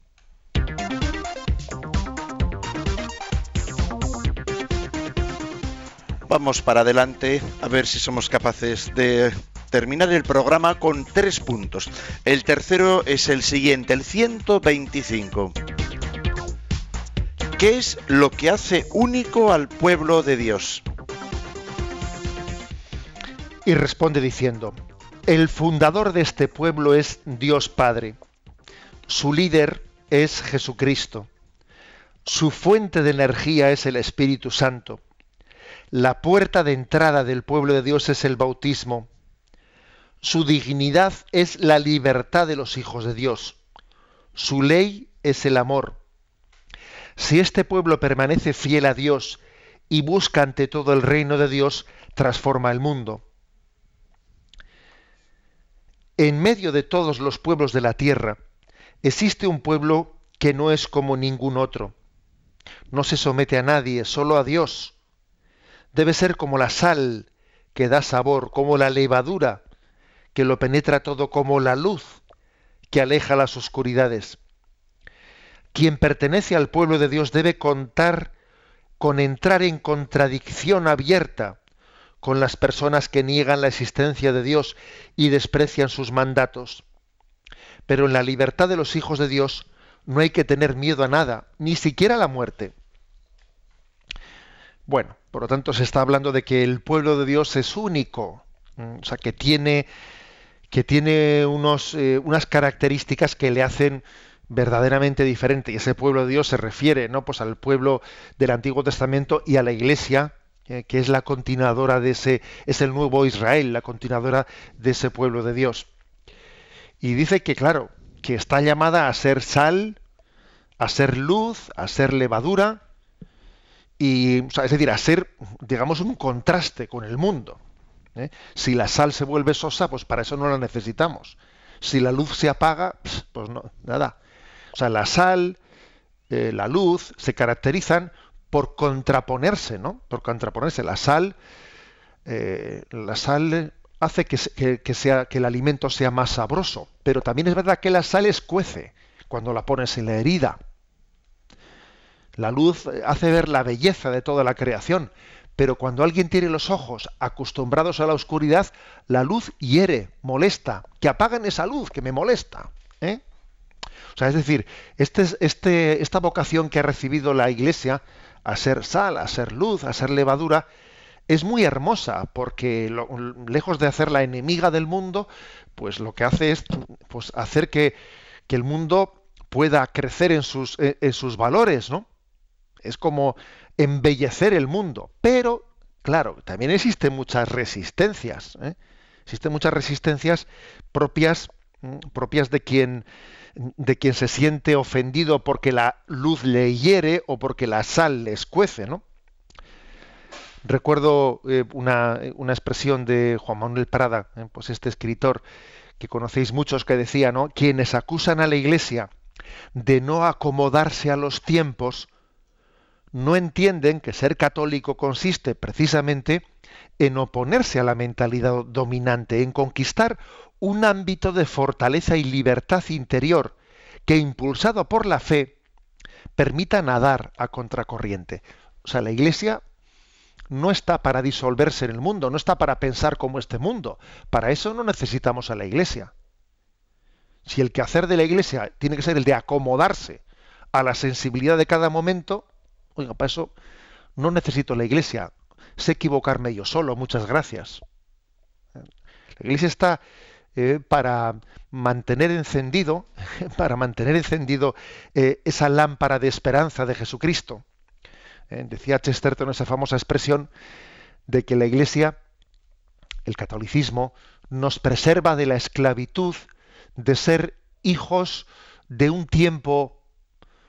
Speaker 1: Vamos para adelante a ver si somos capaces de terminar el programa con tres puntos. El tercero es el siguiente, el 125. ¿Qué es lo que hace único al pueblo de Dios?
Speaker 3: Y responde diciendo, el fundador de este pueblo es Dios Padre, su líder es Jesucristo, su fuente de energía es el Espíritu Santo, la puerta de entrada del pueblo de Dios es el bautismo, su dignidad es la libertad de los hijos de Dios, su ley es el amor. Si este pueblo permanece fiel a Dios y busca ante todo el reino de Dios, transforma el mundo. En medio de todos los pueblos de la tierra existe un pueblo que no es como ningún otro. No se somete a nadie, solo a Dios. Debe ser como la sal que da sabor, como la levadura que lo penetra todo, como la luz que aleja las oscuridades. Quien pertenece al pueblo de Dios debe contar con entrar en contradicción abierta con las personas que niegan la existencia de Dios y desprecian sus mandatos. Pero en la libertad de los hijos de Dios no hay que tener miedo a nada, ni siquiera a la muerte. Bueno, por lo tanto se está hablando de que el pueblo de Dios es único, o sea, que tiene, que tiene unos, eh, unas características que le hacen verdaderamente diferente. Y ese pueblo de Dios se refiere, ¿no? Pues al pueblo del Antiguo Testamento y a la Iglesia, eh, que es la continuadora de ese, es el nuevo Israel, la continuadora de ese pueblo de Dios. Y dice que, claro, que está llamada a ser sal, a ser luz, a ser levadura, y, es decir, a ser, digamos, un contraste con el mundo. ¿eh? Si la sal se vuelve sosa, pues para eso no la necesitamos. Si la luz se apaga, pues no, nada. O sea, la sal, eh, la luz, se caracterizan por contraponerse, ¿no? Por contraponerse. La sal, eh, la sal hace que, que- que sea, que el alimento sea más sabroso, pero también es verdad que la sal escuece cuando la pones en la herida. La luz hace ver la belleza de toda la creación, pero cuando alguien tiene los ojos acostumbrados a la oscuridad, la luz hiere, molesta, que apaguen esa luz que me molesta. ¿Eh? O sea, es decir, este, es- este, esta vocación que ha recibido la Iglesia a ser sal, a ser luz, a ser levadura, es muy hermosa, porque lejos de hacer la enemiga del mundo, pues lo que hace es pues, hacer que, el mundo pueda crecer en sus, en- en sus valores, ¿no? Es como embellecer el mundo. Pero, claro, también existen muchas resistencias. ¿eh? Existen muchas resistencias propias, mm, propias de quien de quien se siente ofendido porque la luz le hiere o porque la sal le escuece, ¿no? Recuerdo eh, una, una expresión de Juan Manuel Prada, eh, pues este escritor que conocéis muchos que decía, ¿no? Quienes acusan a la Iglesia de no acomodarse a los tiempos, no entienden que ser católico consiste precisamente en oponerse a la mentalidad dominante, en conquistar un ámbito de fortaleza y libertad interior que, impulsado por la fe, permita nadar a contracorriente. O sea, la Iglesia no está para disolverse en el mundo, no está para pensar como este mundo. Para eso no necesitamos a la Iglesia. Si el quehacer de la Iglesia tiene que ser el de acomodarse a la sensibilidad de cada momento, oiga, para eso no necesito la Iglesia. Sé equivocarme yo solo, muchas gracias. La Iglesia está eh, para mantener encendido, para mantener encendido eh, esa lámpara de esperanza de Jesucristo. ¿eh? Decía Chesterton esa famosa expresión de que la Iglesia, el catolicismo, nos preserva de la esclavitud de ser hijos de un tiempo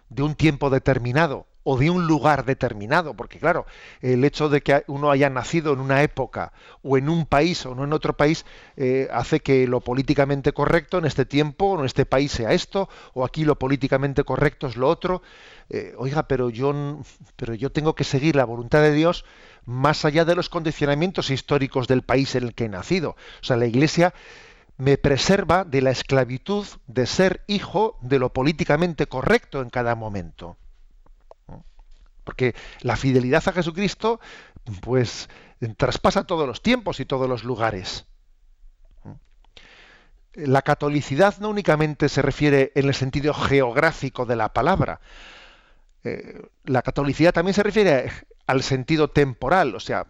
Speaker 3: de un tiempo determinado o de un lugar determinado, porque claro, el hecho de que uno haya nacido en una época o en un país o no en otro país eh, hace que lo políticamente correcto en este tiempo o en este país sea esto o aquí lo políticamente correcto es lo otro. Eh, oiga, pero yo, pero yo tengo que seguir la voluntad de Dios más allá de los condicionamientos históricos del país en el que he nacido. O sea, la Iglesia me preserva de la esclavitud de ser hijo de lo políticamente correcto en cada momento. Porque la fidelidad a Jesucristo, pues, traspasa todos los tiempos y todos los lugares. La catolicidad no únicamente se refiere en el sentido geográfico de la palabra. Eh, la catolicidad también se refiere al sentido temporal, o sea,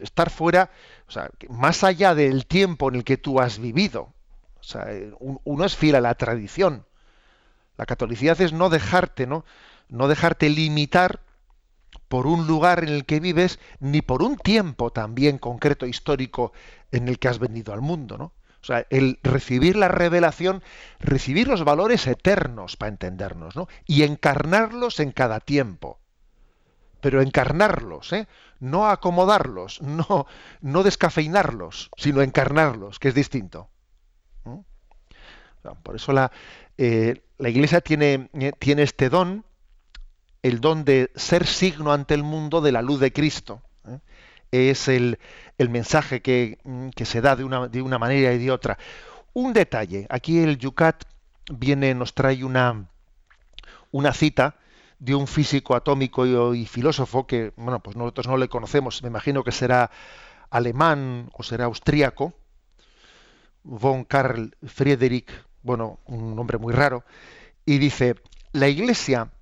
Speaker 3: estar fuera, o sea, más allá del tiempo en el que tú has vivido. O sea, eh, uno es fiel a la tradición. La catolicidad es no dejarte, ¿no? No dejarte limitar por un lugar en el que vives, ni por un tiempo también concreto histórico en el que has venido al mundo, ¿no? O sea, el recibir la revelación, recibir los valores eternos para entendernos, ¿no? Y encarnarlos en cada tiempo pero encarnarlos, ¿eh? no acomodarlos, no, no descafeinarlos, sino encarnarlos, que es distinto. Por eso la, eh, la Iglesia tiene, eh, tiene, este don, el don de ser signo ante el mundo de la luz de Cristo. ¿eh? Es el, el mensaje que, mm, que, se da de una, de una manera y de otra. Un detalle, aquí el Yucat viene, nos trae una, una cita de un físico atómico y, filósofo que, bueno, pues nosotros no le conocemos, me imagino que será alemán o será austríaco, von Karl Friedrich, bueno, un nombre muy raro, y dice, la Iglesia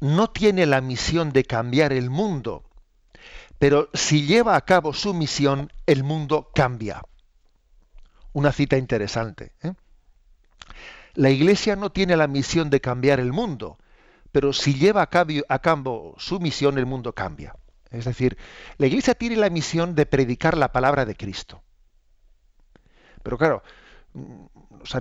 Speaker 3: no tiene la misión de cambiar el mundo, pero si lleva a cabo su misión, el mundo cambia. Una cita interesante. ¿eh? La Iglesia no tiene la misión de cambiar el mundo, pero si lleva a cabo, su misión, el mundo cambia. Es decir, la Iglesia tiene la misión de predicar la palabra de Cristo. Pero claro, mm,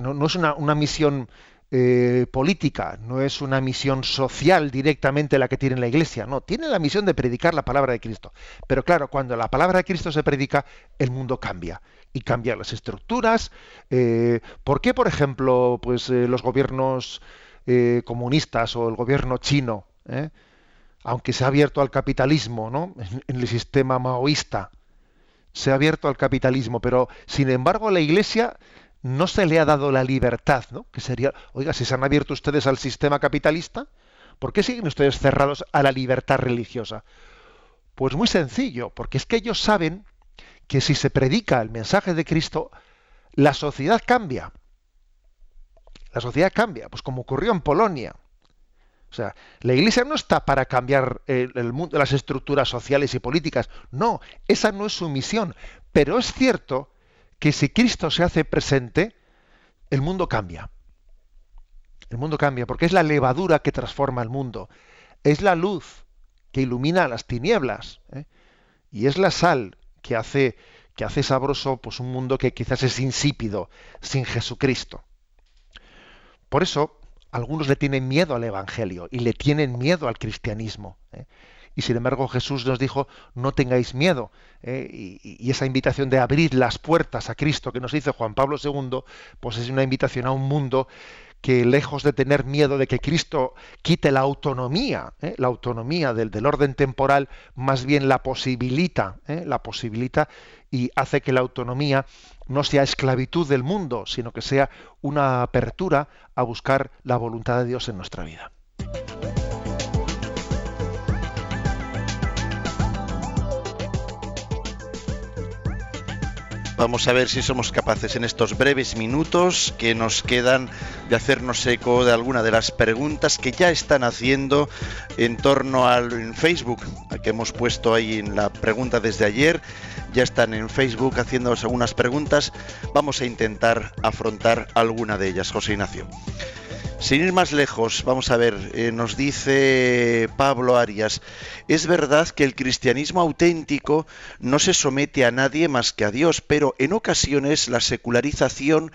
Speaker 3: no, es una, misión eh, política, no es una misión social directamente la que tiene la Iglesia, no, tiene la misión de predicar la palabra de Cristo. Pero claro, cuando la palabra de Cristo se predica, el mundo cambia y cambian las estructuras. Eh, ¿Por qué, por ejemplo, pues eh, los gobiernos comunistas o el gobierno chino, aunque se ha abierto al capitalismo, ¿no? En, el sistema maoísta, se ha abierto al capitalismo, pero sin embargo la Iglesia no se le ha dado la libertad, ¿no? Que sería, oiga, si se han abierto ustedes al sistema capitalista, ¿por qué siguen ustedes cerrados a la libertad religiosa? Pues muy sencillo, porque es que ellos saben que si se predica el mensaje de Cristo, la sociedad cambia la sociedad cambia, pues como ocurrió en Polonia. O sea, la Iglesia no está para cambiar el, mundo, las estructuras sociales y políticas. No, esa no es su misión. Pero es cierto que si Cristo se hace presente, el mundo cambia. El mundo cambia porque es la levadura que transforma el mundo. Es la luz que ilumina las tinieblas. ¿eh? Y es la sal que hace, que hace sabroso pues, un mundo que quizás es insípido sin Jesucristo. Por eso, algunos le tienen miedo al Evangelio y le tienen miedo al cristianismo. ¿eh? Y sin embargo Jesús nos dijo, no tengáis miedo. ¿eh? Y, esa invitación de abrir las puertas a Cristo que nos hizo Juan Pablo II, pues es una invitación a un mundo que lejos de tener miedo de que Cristo quite la autonomía, ¿eh? la autonomía del, del, orden temporal, más bien la posibilita, la posibilita y hace que la autonomía no sea esclavitud del mundo, sino que sea una apertura a buscar la voluntad de Dios en nuestra vida.
Speaker 1: Vamos a ver si somos capaces en estos breves minutos que nos quedan de hacernos eco de alguna de las preguntas que ya están haciendo en torno al Facebook, que hemos puesto ahí en la pregunta desde ayer. Ya están en Facebook haciéndonos algunas preguntas. Vamos a intentar afrontar alguna de ellas, José Ignacio. Sin ir más lejos, vamos a ver, eh, nos dice Pablo Arias, es verdad que el cristianismo auténtico no se somete a nadie más que a Dios, pero en ocasiones la secularización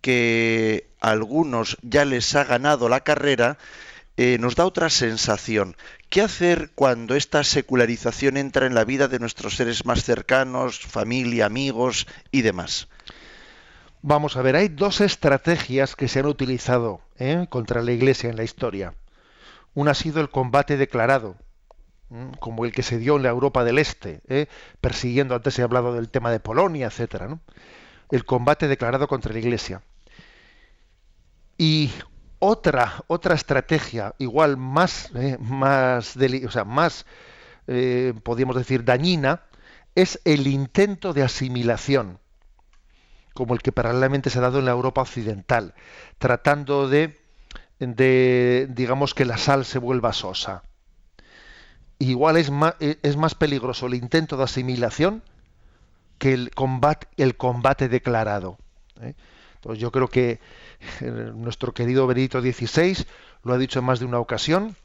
Speaker 1: que a algunos ya les ha ganado la carrera, eh, nos da otra sensación. ¿Qué hacer cuando esta secularización entra en la vida de nuestros seres más cercanos, familia, amigos y demás?
Speaker 3: Vamos a ver, hay dos estrategias que se han utilizado ¿eh? contra la Iglesia en la historia. Una ha sido el combate declarado, como el que se dio en la Europa del Este, ¿eh? persiguiendo, antes he hablado del tema de Polonia, etcétera. El combate declarado contra la Iglesia. Y otra, otra estrategia, igual más, ¿eh? más, o sea, más podríamos decir, dañina, es el intento de asimilación como el que paralelamente se ha dado en la Europa occidental, tratando de, de digamos, que la sal se vuelva sosa. Igual es más, es más peligroso el intento de asimilación que el combate, el combate declarado. ¿eh? Yo creo que eh, nuestro querido Benedicto XVI lo ha dicho en más de una ocasión,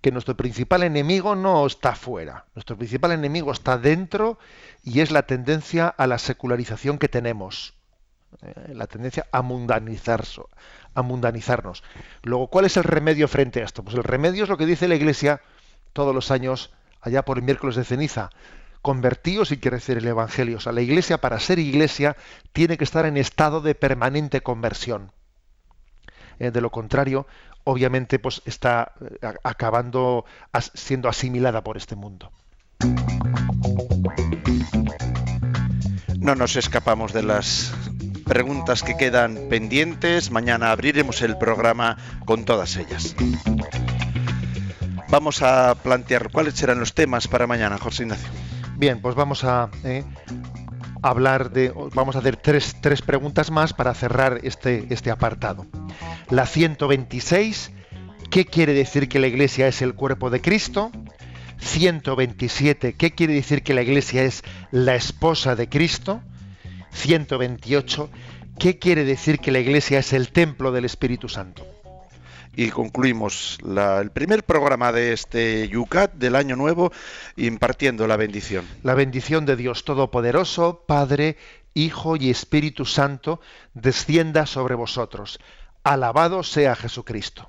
Speaker 3: que nuestro principal enemigo no está fuera, nuestro principal enemigo está dentro y es la tendencia a la secularización que tenemos eh, la tendencia a mundanizar, a mundanizarnos. Luego, ¿cuál es el remedio frente a esto? Pues el remedio es lo que dice la Iglesia todos los años, allá por el miércoles de ceniza. Convertíos y crecer el Evangelio. O sea, la Iglesia, para ser Iglesia, tiene que estar en estado de permanente conversión. Eh, de lo contrario, obviamente, pues está eh, acabando siendo asimilada por este mundo.
Speaker 1: No nos escapamos de las preguntas que quedan pendientes. Mañana abriremos el programa con todas ellas. Vamos a plantear cuáles serán los temas para mañana, José Ignacio.
Speaker 3: Bien, pues vamos a eh, hablar de, vamos a hacer tres, tres preguntas más para cerrar este, este apartado. La 126, ¿qué quiere decir que la Iglesia es el cuerpo de Cristo? 127, ¿qué quiere decir que la Iglesia es la esposa de Cristo? 128, ¿qué quiere decir que la Iglesia es el templo del Espíritu Santo?
Speaker 1: Y concluimos la- el primer programa de este Yucat del año nuevo impartiendo la bendición.
Speaker 3: La bendición de Dios Todopoderoso, Padre, Hijo y Espíritu Santo, descienda sobre vosotros. Alabado sea Jesucristo.